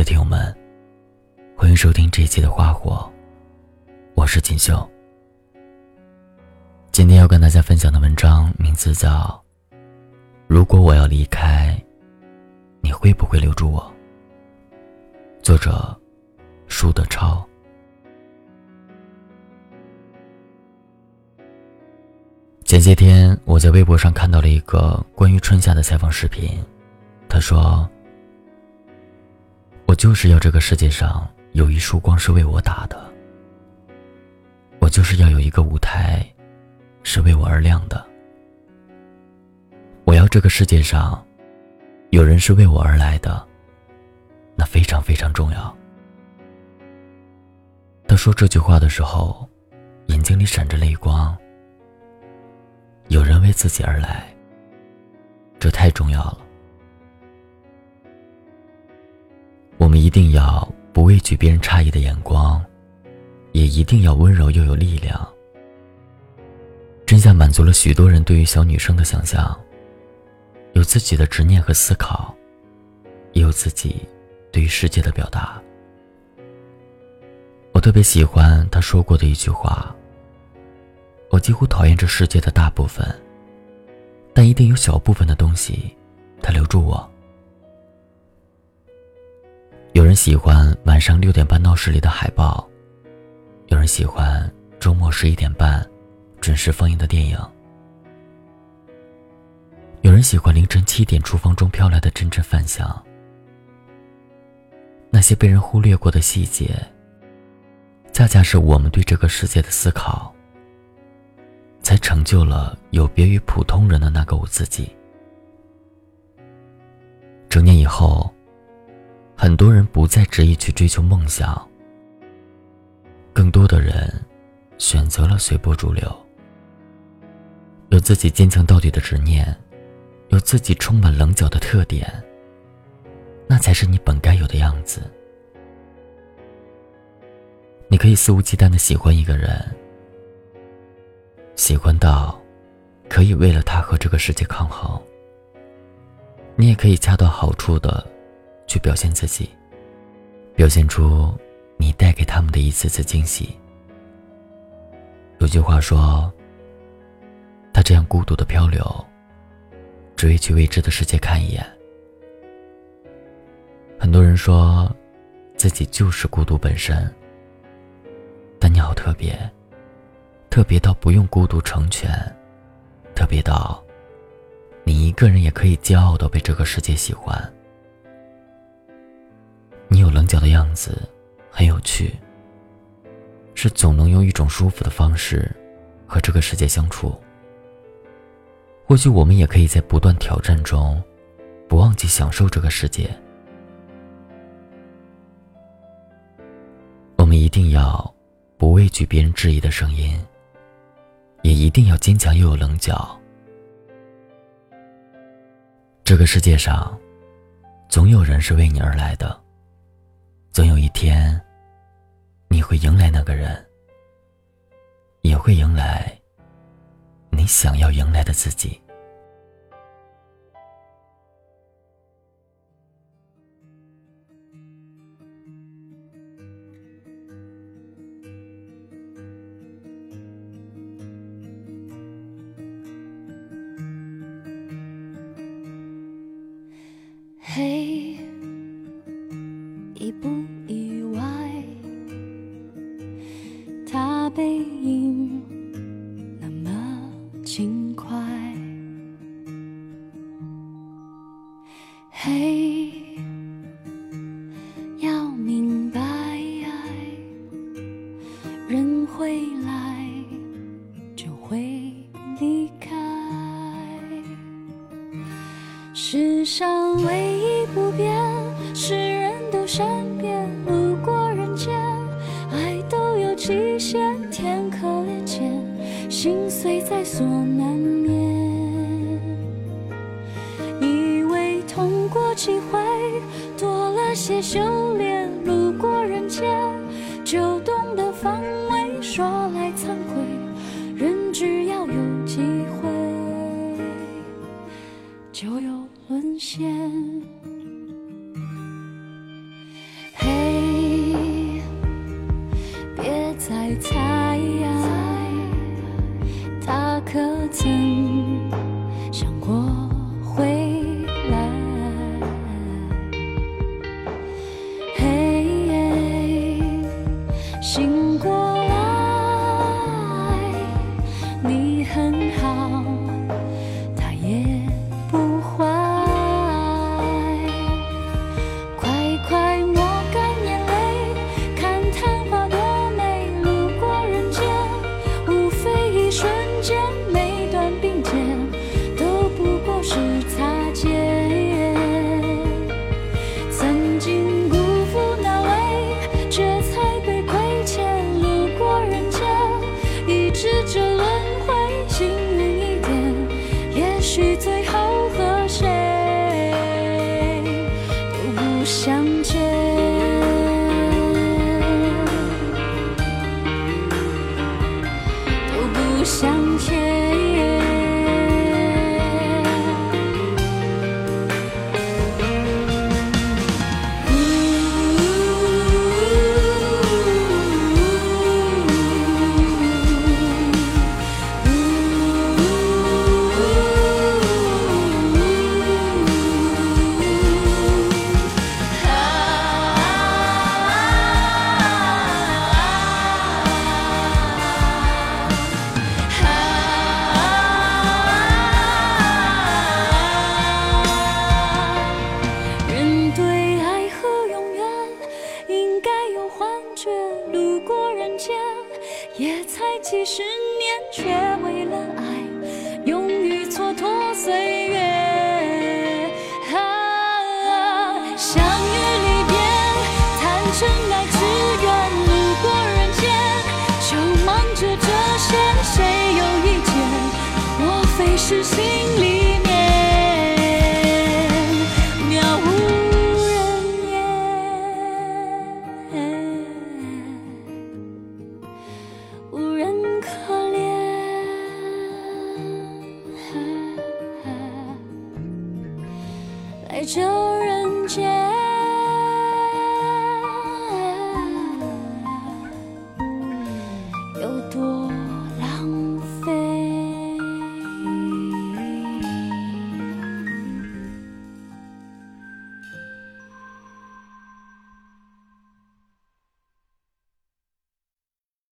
的听友们，欢迎收听这一期的《花火》，我是锦绣。今天要跟大家分享的文章名字叫《如果我要离开，你会不会留住我》。作者：舒德超。前些天，我在微博上看到了一个关于春夏的采访视频。他说：“我就是要这个世界上有一束光是为我打的，我就是要有一个舞台，是为我而亮的。我要这个世界上有人是为我而来的，那非常非常重要。”他说这句话的时候，眼睛里闪着泪光。有人为自己而来，这太重要了。我们一定要不畏惧别人诧异的眼光，也一定要温柔又有力量。真相满足了许多人对于小女生的想象，有自己的执念和思考，也有自己对于世界的表达。我特别喜欢他说过的一句话。我几乎讨厌这世界的大部分，但一定有小部分的东西，它留住我。有人喜欢晚上六点半闹市里的海报，有人喜欢周末十一点半准时放映的电影，有人喜欢凌晨七点厨房中飘来的阵阵饭香。那些被人忽略过的细节，恰恰是我们对这个世界的思考。才成就了有别于普通人的那个我自己。成年以后，很多人不再执意去追求梦想，更多的人选择了随波逐流。有自己坚强到底的执念，有自己充满棱角的特点，那才是你本该有的样子。你可以肆无忌惮的喜欢一个人。喜欢到，可以为了他和这个世界抗衡。你也可以恰到好处的，去表现自己，表现出你带给他们的一次次惊喜。有句话说，他这样孤独的漂流，只为去未知的世界看一眼。很多人说，自己就是孤独本身，但你好特别。特别到不用孤独成全，特别到你一个人也可以骄傲的被这个世界喜欢。你有棱角的样子，很有趣。是总能用一种舒服的方式和这个世界相处。或许我们也可以在不断挑战中，不忘记享受这个世界。我们一定要不畏惧别人质疑的声音。也一定要坚强又有棱角。这个世界上，总有人是为你而来的。总有一天，你会迎来那个人，也会迎来你想要迎来的自己。轻快。嘿，要明白，人会来就会离开，世上唯一。不变，是人都善在所难免。以为痛过几回，多了些修炼。路过人间，就懂得防卫。说来惭愧，人只要有机会，就有沦陷。可曾不相欠。十年，却为了这。